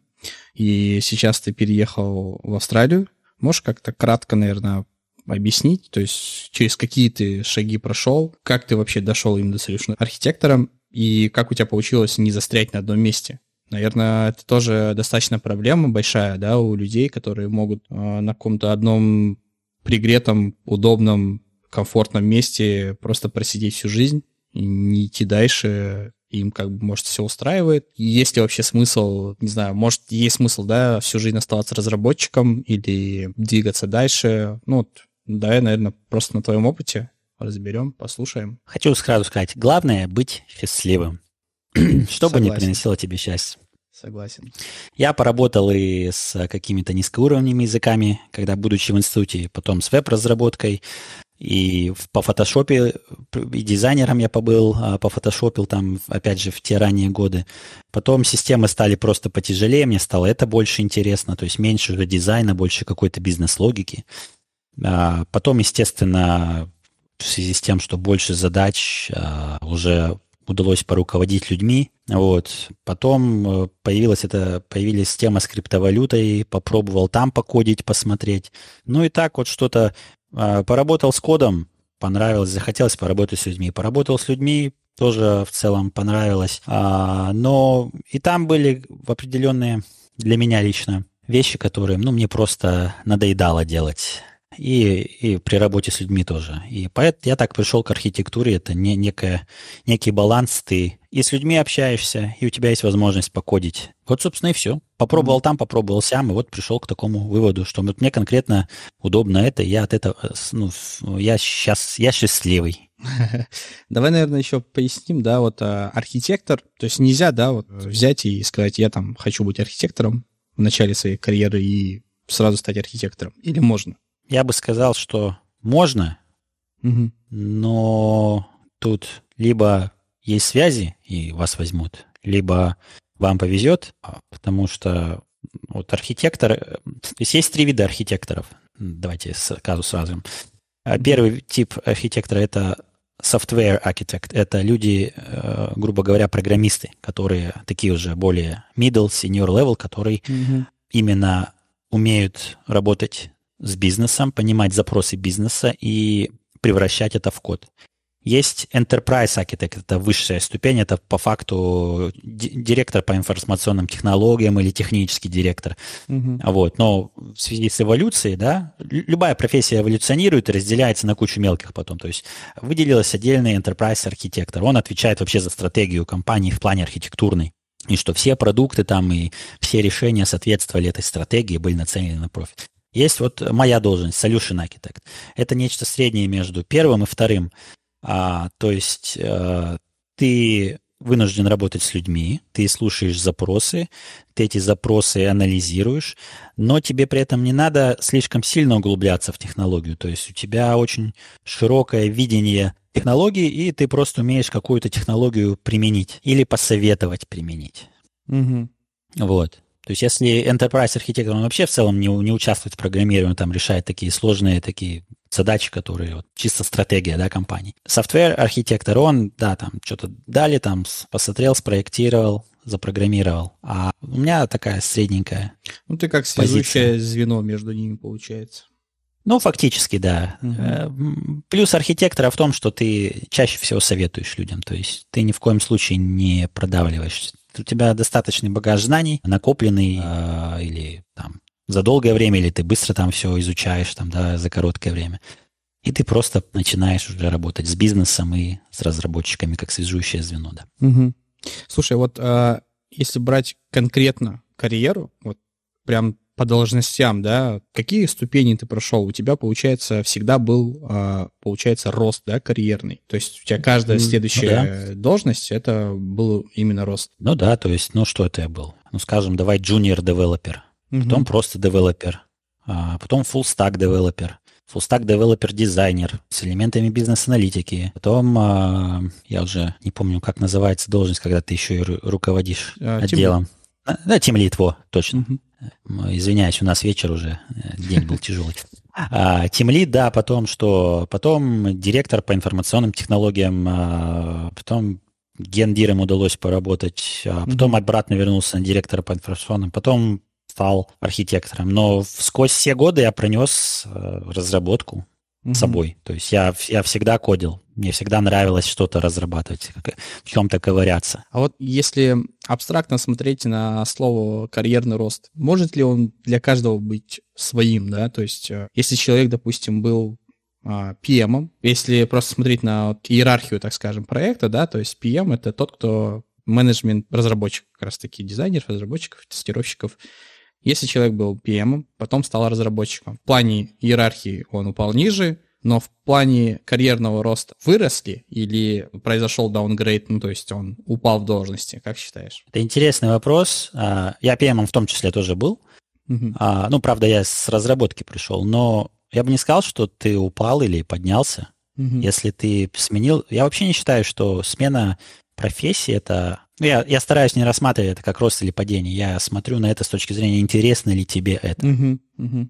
И сейчас ты переехал в Австралию. Можешь как-то кратко, наверное, объяснить, то есть через какие ты шаги прошел, как ты вообще дошел именно до solution архитектором, и как у тебя получилось не застрять на одном месте? Наверное, это тоже достаточно проблема большая, да, у людей, которые могут э, на каком-то одном пригретом, удобном, комфортном месте просто просидеть всю жизнь не идти дальше, им как бы, может, все устраивает. Есть ли вообще смысл, не знаю, может, есть смысл, да, всю жизнь оставаться разработчиком или двигаться дальше? Ну, вот, давай, наверное, просто на твоем опыте разберем, послушаем. Хочу сразу сказать, главное быть счастливым, чтобы не приносило тебе счастье. Согласен. Я поработал и с какими-то низкоуровневыми языками, когда, будучи в институте, потом с веб-разработкой, и по фотошопе, и дизайнером я побыл, а, пофотошопил там, опять же, в те ранние годы. Потом системы стали просто потяжелее, мне стало это больше интересно, то есть меньше уже дизайна, больше какой-то бизнес-логики. А, потом, естественно, в связи с тем, что больше задач, а, уже удалось поруководить людьми. Вот. Потом э, появилась это, появилась тема с криптовалютой, попробовал там покодить, посмотреть. Ну и так вот что-то поработал с кодом, понравилось, захотелось поработать с людьми. Поработал с людьми, тоже в целом понравилось. А, но и там были определенные для меня лично вещи, которые, ну, мне просто надоедало делать. И, и при работе с людьми тоже. И поэтому я так пришел к архитектуре. Это не, некая, некий баланс. Ты и с людьми общаешься, и у тебя есть возможность покодить. Вот, собственно, и все. Попробовал mm-hmm. там, попробовал сам, и вот пришел к такому выводу, что вот мне конкретно удобно это, я от этого, ну, я сейчас, я счастливый. Давай, наверное, еще поясним, да, вот а, архитектор, то есть нельзя, да, вот взять и сказать, я там хочу быть архитектором в начале своей карьеры и сразу стать архитектором, или можно? Я бы сказал, что можно, угу. но тут либо есть связи, и вас возьмут, либо вам повезет, потому что вот архитектор... То есть есть три вида архитекторов. Давайте сразу сразу. Первый тип архитектора — это software architect. Это люди, э, грубо говоря, программисты, которые такие уже более middle, senior level, которые mm именно умеют работать с бизнесом, понимать запросы бизнеса и превращать это в код. Есть Enterprise Architect, это высшая ступень, это по факту директор по информационным технологиям или технический директор. Uh-huh. Вот. Но в связи с эволюцией, да, любая профессия эволюционирует и разделяется на кучу мелких потом. То есть выделился отдельный Enterprise архитектор. Он отвечает вообще за стратегию компании в плане архитектурной. И что все продукты там и все решения соответствовали этой стратегии, были нацелены на профит. Есть вот моя должность, Solution Architect. Это нечто среднее между первым и вторым. А, то есть а, ты вынужден работать с людьми, ты слушаешь запросы, ты эти запросы анализируешь, но тебе при этом не надо слишком сильно углубляться в технологию. То есть у тебя очень широкое видение технологии, и ты просто умеешь какую-то технологию применить или посоветовать применить. Угу. Вот. То есть если enterprise архитектор, он вообще в целом не, не участвует в программировании, там решает такие сложные такие задачи, которые вот, чисто стратегия да, компании. Software архитектор, он, да, там что-то дали, там посмотрел, спроектировал, запрограммировал. А у меня такая средненькая Ну, ты как связующее звено между ними получается. Ну, фактически, да. Угу. Плюс архитектора в том, что ты чаще всего советуешь людям. То есть ты ни в коем случае не продавливаешь. У тебя достаточный багаж знаний, накопленный э, или там за долгое время, или ты быстро там все изучаешь там, да, за короткое время. И ты просто начинаешь уже работать с бизнесом и с разработчиками как связующее звено, да. Угу. Слушай, вот э, если брать конкретно карьеру, вот прям по должностям, да, какие ступени ты прошел? У тебя, получается, всегда был, а, получается, рост, да, карьерный. То есть у тебя каждая следующая ну, да. должность, это был именно рост. Ну да, то есть, ну что это я был? Ну, скажем, давай junior developer, угу. потом просто девелопер, а потом full stack developer, full stack developer дизайнер с элементами бизнес-аналитики. Потом, а, я уже не помню, как называется должность, когда ты еще и руководишь а, отделом. Тим... Да, тимлид, во, точно. Угу. Извиняюсь, у нас вечер уже, э, день был тяжелый. А, Тимлид, да, потом что? Потом директор по информационным технологиям, а, потом гендиром удалось поработать, а потом обратно вернулся на директора по информационным, потом стал архитектором. Но сквозь все годы я пронес э, разработку mm-hmm. собой. То есть я, я всегда кодил. Мне всегда нравилось что-то разрабатывать, в чем-то ковыряться. А вот если абстрактно смотреть на слово карьерный рост, может ли он для каждого быть своим, да? То есть э, если человек, допустим, был а, PM, если просто смотреть на вот иерархию, так скажем, проекта, да, то есть PM — это тот, кто менеджмент разработчик, как раз таки дизайнеров, разработчиков, тестировщиков. Если человек был PM, потом стал разработчиком. В плане иерархии он упал ниже, но в плане карьерного роста выросли или произошел даунгрейд, ну, то есть он упал в должности, как считаешь? Это интересный вопрос. А, я PM в том числе тоже был. Угу. Ну, правда, я с разработки пришел, но я бы не сказал, что ты упал или поднялся. Угу. Если ты сменил... Я вообще не считаю, что смена профессии — это я, я стараюсь не рассматривать это как рост или падение. Я смотрю на это с точки зрения, интересно ли тебе это. Uh-huh, uh-huh.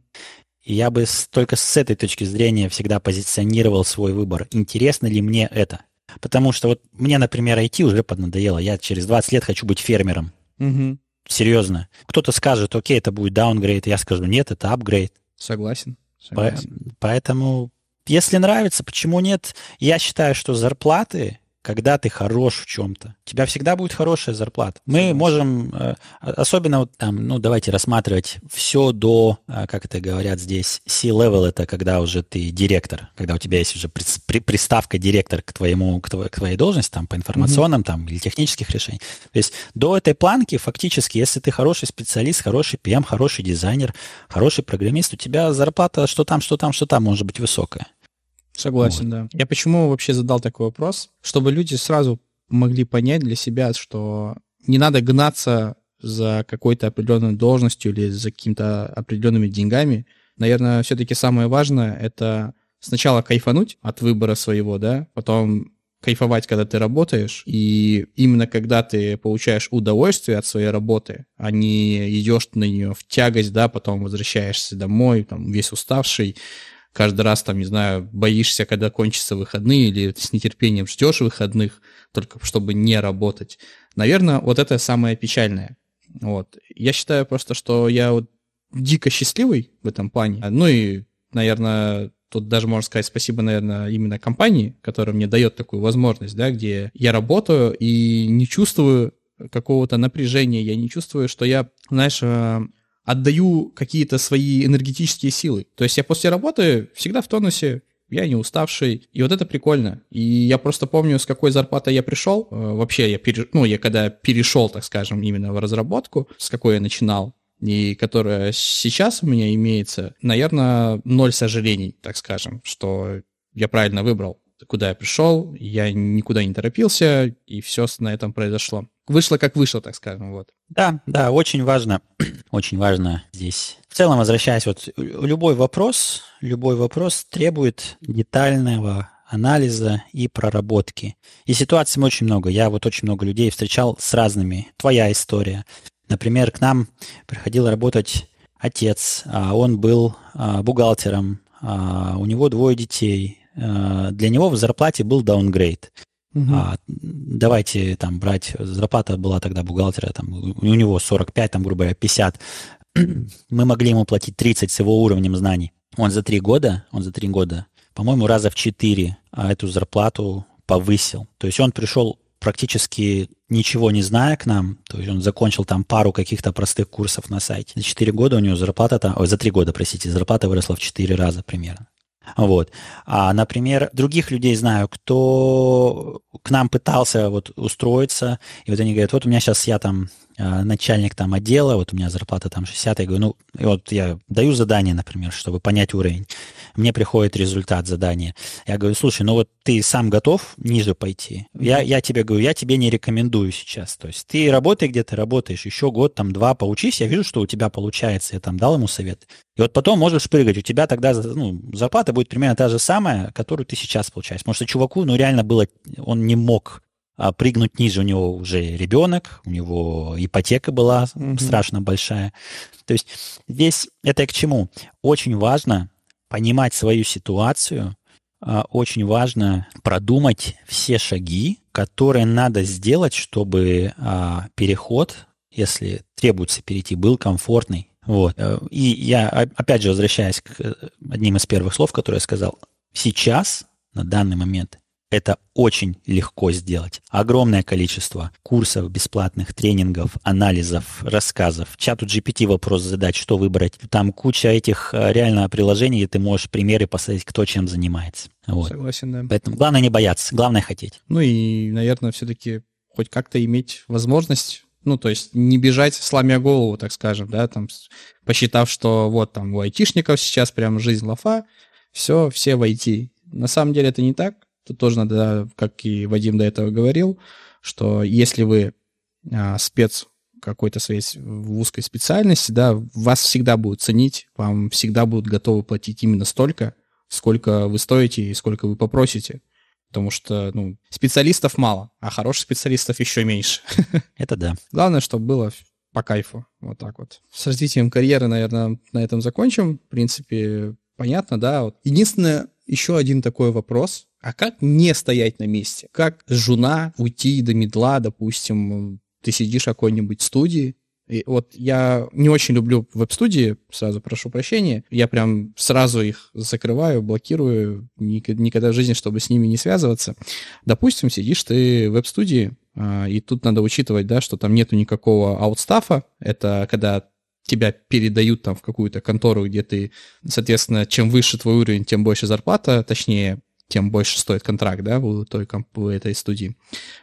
И я бы с, только с этой точки зрения всегда позиционировал свой выбор. Интересно ли мне это? Потому что вот мне, например, IT уже поднадоело. Я через 20 лет хочу быть фермером. Угу. Серьезно. Кто-то скажет, окей, это будет даунгрейд. Я скажу, нет, это апгрейд. Согласен. Согласен. По- поэтому, если нравится, почему нет? Я считаю, что зарплаты когда ты хорош в чем-то. У тебя всегда будет хорошая зарплата. Мы можем, э, особенно вот там, ну, давайте рассматривать все до, э, как это говорят здесь, C-level, это когда уже ты директор, когда у тебя есть уже приставка директор к твоему, к твоей, к твоей должности, там, по информационным mm-hmm. там или технических решений. То есть до этой планки фактически, если ты хороший специалист, хороший PM, хороший дизайнер, хороший программист, у тебя зарплата что там, что там, что там может быть высокая. Согласен, вот. да. Я почему вообще задал такой вопрос? Чтобы люди сразу могли понять для себя, что не надо гнаться за какой-то определенной должностью или за какими-то определенными деньгами. Наверное, все-таки самое важное — это сначала кайфануть от выбора своего, да, потом кайфовать, когда ты работаешь, и именно когда ты получаешь удовольствие от своей работы, а не идешь на нее в тягость, да, потом возвращаешься домой, там, весь уставший, каждый раз, там, не знаю, боишься, когда кончатся выходные, или с нетерпением ждешь выходных, только чтобы не работать. Наверное, вот это самое печальное. Вот. Я считаю просто, что я вот дико счастливый в этом плане. Ну и, наверное, тут даже можно сказать спасибо, наверное, именно компании, которая мне дает такую возможность, да, где я работаю и не чувствую какого-то напряжения, я не чувствую, что я, знаешь, э, отдаю какие-то свои энергетические силы. То есть я после работы всегда в тонусе, я не уставший, и вот это прикольно. И я просто помню, с какой зарплатой я пришел. Э, вообще, я, пере... ну, я когда перешел, так скажем, именно в разработку, с какой я начинал, и которая сейчас у меня имеется, наверное, ноль сожалений, так скажем, что я правильно выбрал куда я пришел, я никуда не торопился, и все на этом произошло. Вышло как вышло, так скажем, вот. Да, да, очень важно, очень важно здесь. В целом, возвращаясь, вот любой вопрос, любой вопрос требует детального анализа и проработки. И ситуаций очень много. Я вот очень много людей встречал с разными. Твоя история. Например, к нам приходил работать отец, а он был а, бухгалтером, а, у него двое детей. Для него в зарплате был даунгрейд. Угу. А, давайте там брать, зарплата была тогда бухгалтера, там, у него 45, там, грубо говоря, 50. Мы могли ему платить 30 с его уровнем знаний. Он за три года, он за три года, по-моему, раза в четыре эту зарплату повысил. То есть он пришел практически ничего не зная к нам, то есть он закончил там пару каких-то простых курсов на сайте. За 4 года у него зарплата там, ой, за 3 года, простите, зарплата выросла в 4 раза примерно. Вот. А, например, других людей знаю, кто к нам пытался вот устроиться, и вот они говорят, вот у меня сейчас я там а, начальник там отдела, вот у меня зарплата там 60, я говорю, ну, вот я даю задание, например, чтобы понять уровень. Мне приходит результат задания. Я говорю, слушай, ну вот ты сам готов ниже пойти? Я, я тебе говорю, я тебе не рекомендую сейчас. То есть ты работай, где ты работаешь, еще год, там, два поучись, я вижу, что у тебя получается, я там дал ему совет. И вот потом можешь прыгать, у тебя тогда ну, зарплата будет примерно та же самая, которую ты сейчас получаешь. Потому что чуваку, ну, реально было, он не мог а прыгнуть ниже у него уже ребенок, у него ипотека была mm-hmm. страшно большая. То есть здесь это к чему? Очень важно понимать свою ситуацию, а, очень важно продумать все шаги, которые надо сделать, чтобы а, переход, если требуется перейти, был комфортный. Вот. Э, и я, опять же, возвращаясь к э, одним из первых слов, которые я сказал, сейчас, на данный момент, это очень легко сделать. Огромное количество курсов, бесплатных тренингов, анализов, рассказов. Чату GPT вопрос задать, что выбрать. Там куча этих э, реально приложений, где ты можешь примеры посмотреть, кто чем занимается. Вот. Согласен, да. Поэтому главное не бояться, главное хотеть. Ну и, наверное, все-таки хоть как-то иметь возможность ну, то есть не бежать сломя голову, так скажем, да, там, посчитав, что вот там у айтишников сейчас прям жизнь лафа, все, все в IT. На самом деле это не так. Тут тоже надо, как и Вадим до этого говорил, что если вы а, спец какой-то своей в узкой специальности, да, вас всегда будут ценить, вам всегда будут готовы платить именно столько, сколько вы стоите и сколько вы попросите. Потому что, ну, специалистов мало, а хороших специалистов еще меньше. Это да. Главное, чтобы было по кайфу. Вот так вот. С развитием карьеры, наверное, на этом закончим. В принципе, понятно, да. Вот. Единственное, еще один такой вопрос. А как не стоять на месте? Как жена уйти до медла, допустим, ты сидишь в какой-нибудь студии, и вот я не очень люблю веб-студии, сразу прошу прощения. Я прям сразу их закрываю, блокирую, никогда в жизни, чтобы с ними не связываться. Допустим, сидишь ты в веб-студии, а, и тут надо учитывать, да, что там нету никакого аутстафа. Это когда тебя передают там в какую-то контору, где ты, соответственно, чем выше твой уровень, тем больше зарплата, точнее, тем больше стоит контракт, да, у той у этой студии.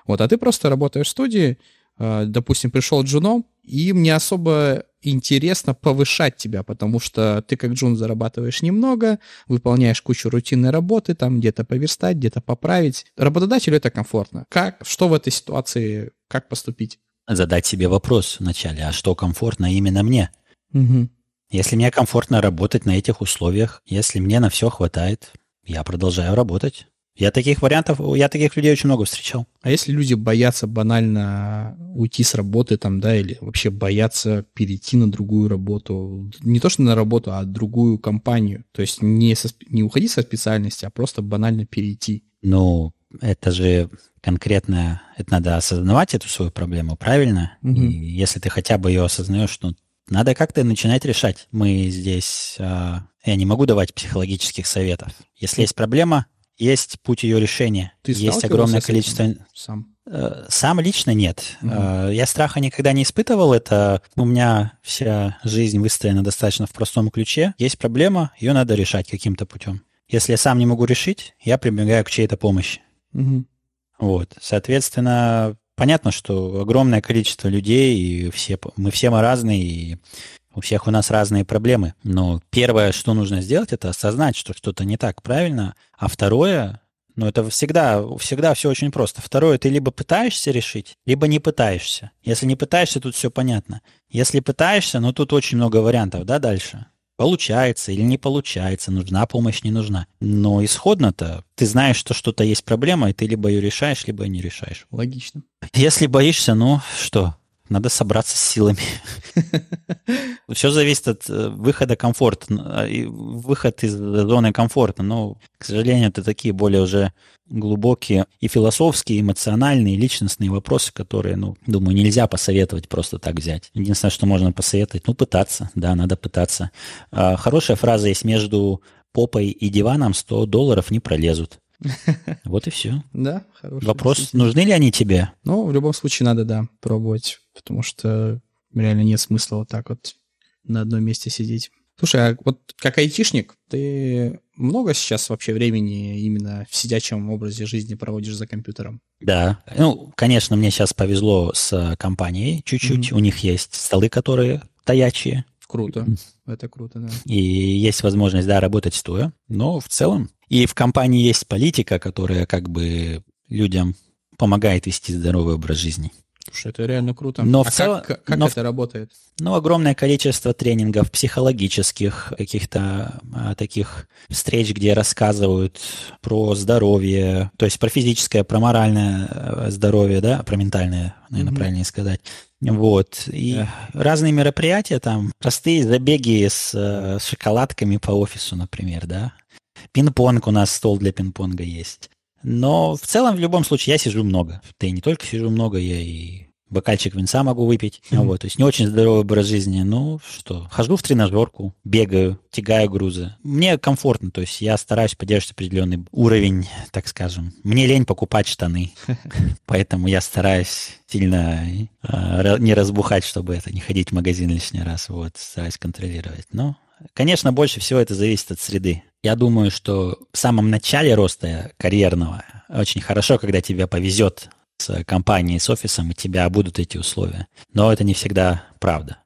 Вот, а ты просто работаешь в студии, а, допустим, пришел джуном, и им не особо интересно повышать тебя, потому что ты как джун зарабатываешь немного, выполняешь кучу рутинной работы, там где-то поверстать, где-то поправить. Работодателю это комфортно. Как, что в этой ситуации, как поступить? Задать себе вопрос вначале, а что комфортно именно мне? Угу. Если мне комфортно работать на этих условиях, если мне на все хватает, я продолжаю работать. Я таких вариантов, я таких людей очень много встречал. А если люди боятся банально уйти с работы там, да, или вообще боятся перейти на другую работу, не то что на работу, а другую компанию, то есть не, со, не уходить со специальности, а просто банально перейти. Ну, это же конкретно, это надо осознавать эту свою проблему, правильно? Угу. И если ты хотя бы ее осознаешь, ну, надо как-то начинать решать. Мы здесь... Э, я не могу давать психологических советов. Если есть проблема, есть путь ее решения. Ты есть огромное количество... Сам? Э, сам лично нет. Угу. Я страха никогда не испытывал. Это у меня вся жизнь выстроена достаточно в простом ключе. Есть проблема, ее надо решать каким-то путем. Если я сам не могу решить, я прибегаю к чьей-то помощи. Угу. Вот. Соответственно, понятно, что огромное количество людей, и все, мы все мы разные, и у всех у нас разные проблемы. Но первое, что нужно сделать, это осознать, что что-то не так правильно. А второе, Но это всегда, всегда все очень просто. Второе, ты либо пытаешься решить, либо не пытаешься. Если не пытаешься, тут все понятно. Если пытаешься, ну тут очень много вариантов, да, дальше. Получается или не получается, нужна помощь, не нужна. Но исходно-то ты знаешь, что что-то есть проблема, и ты либо ее решаешь, либо не решаешь. Логично. Если боишься, ну что, надо собраться с силами. Все зависит от э, выхода комфорта, а, выход из зоны комфорта. Но, к сожалению, это такие более уже глубокие и философские, и эмоциональные, и личностные вопросы, которые, ну, думаю, нельзя посоветовать просто так взять. Единственное, что можно посоветовать, ну, пытаться, да, надо пытаться. А, хорошая фраза есть между попой и диваном 100 долларов не пролезут. Вот и все. Да, хороший. Вопрос, нужны ли они тебе? Ну, в любом случае надо, да, пробовать, потому что реально нет смысла вот так вот на одном месте сидеть. Слушай, а вот как айтишник, ты много сейчас вообще времени именно в сидячем образе жизни проводишь за компьютером? Да. Ну, конечно, мне сейчас повезло с компанией чуть-чуть. Mm-hmm. У них есть столы, которые стоячие. Круто. Это круто, да. И есть возможность, да, работать стоя. Но в целом и в компании есть политика, которая как бы людям помогает вести здоровый образ жизни. Слушай, это реально круто. Но а в целом, как, как но это работает? Ну, огромное количество тренингов, психологических, каких-то а, таких встреч, где рассказывают про здоровье, то есть про физическое, про моральное э, здоровье, да, про ментальное, наверное, mm-hmm. правильнее сказать. Вот. И yeah. разные мероприятия там, простые забеги с, э, с шоколадками по офису, например, да. Пинг-понг у нас, стол для пинг-понга есть. Но в целом, в любом случае, я сижу много. Да и не только сижу много, я и бокальчик винца могу выпить. Mm-hmm. Вот, то есть не очень здоровый образ жизни. Ну что, хожу в тренажерку, бегаю, тягаю грузы. Мне комфортно, то есть я стараюсь поддерживать определенный уровень, так скажем. Мне лень покупать штаны, поэтому я стараюсь сильно э, не разбухать, чтобы это не ходить в магазин лишний раз. Вот, стараюсь контролировать. Но, конечно, больше всего это зависит от среды. Я думаю, что в самом начале роста карьерного очень хорошо, когда тебе повезет с компанией, с офисом, и тебя будут эти условия. Но это не всегда правда.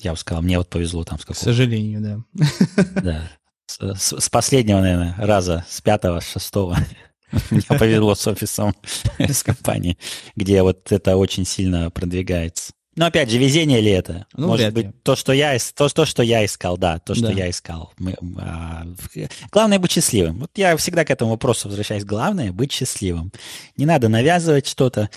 Я бы сказал, мне вот повезло там с какого К сожалению, да. Да. С, с последнего, наверное, раза, с пятого, с шестого. Мне повезло с офисом, с компанией, где вот это очень сильно продвигается. Но опять же, везение ли это? Ну, Может быть, ли. то, что я, то, то, что я искал, да, то, что да. я искал. Мы, а, главное быть счастливым. Вот я всегда к этому вопросу возвращаюсь. Главное быть счастливым. Не надо навязывать что-то.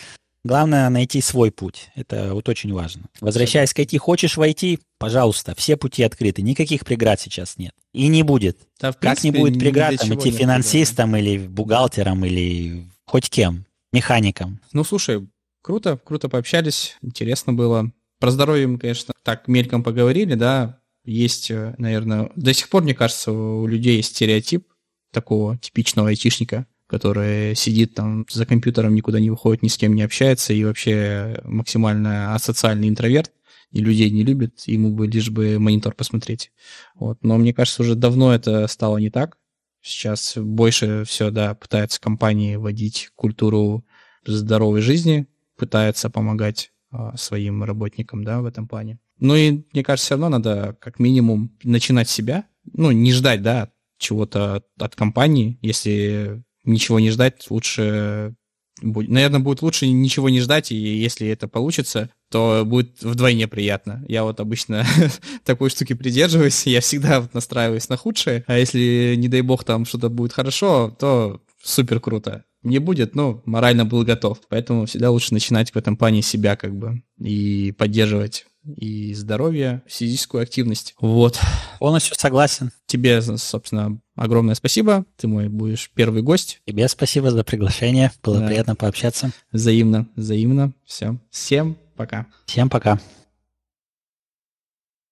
Главное найти свой путь. Это вот очень важно. Возвращаясь к IT, хочешь войти, пожалуйста, все пути открыты. Никаких преград сейчас нет. И не будет. Да, принципе, как не будет преград там, идти финансистом преград. или бухгалтером или хоть кем, механиком. Ну, слушай, Круто, круто пообщались, интересно было. Про здоровье мы, конечно, так мельком поговорили, да. Есть, э, наверное, до сих пор, мне кажется, у людей есть стереотип такого типичного айтишника, который сидит там за компьютером, никуда не выходит, ни с кем не общается и вообще максимально асоциальный интроверт и людей не любит, ему бы лишь бы монитор посмотреть. Вот. Но мне кажется, уже давно это стало не так. Сейчас больше все, да, пытаются компании вводить культуру здоровой жизни, пытается помогать а, своим работникам, да, в этом плане. Ну и, мне кажется, все равно надо как минимум начинать себя, ну, не ждать, да, чего-то от компании. Если ничего не ждать, лучше наверное, будет лучше ничего не ждать, и если это получится, то будет вдвойне приятно. Я вот обычно такой штуки придерживаюсь, я всегда вот настраиваюсь на худшее, а если, не дай бог, там что-то будет хорошо, то супер круто не будет, но морально был готов. Поэтому всегда лучше начинать в этом плане себя как бы и поддерживать и здоровье, физическую активность. Вот. Полностью согласен. Тебе, собственно, огромное спасибо. Ты мой будешь первый гость. Тебе спасибо за приглашение. Было да. приятно пообщаться. Взаимно, взаимно. Все. Всем пока. Всем пока.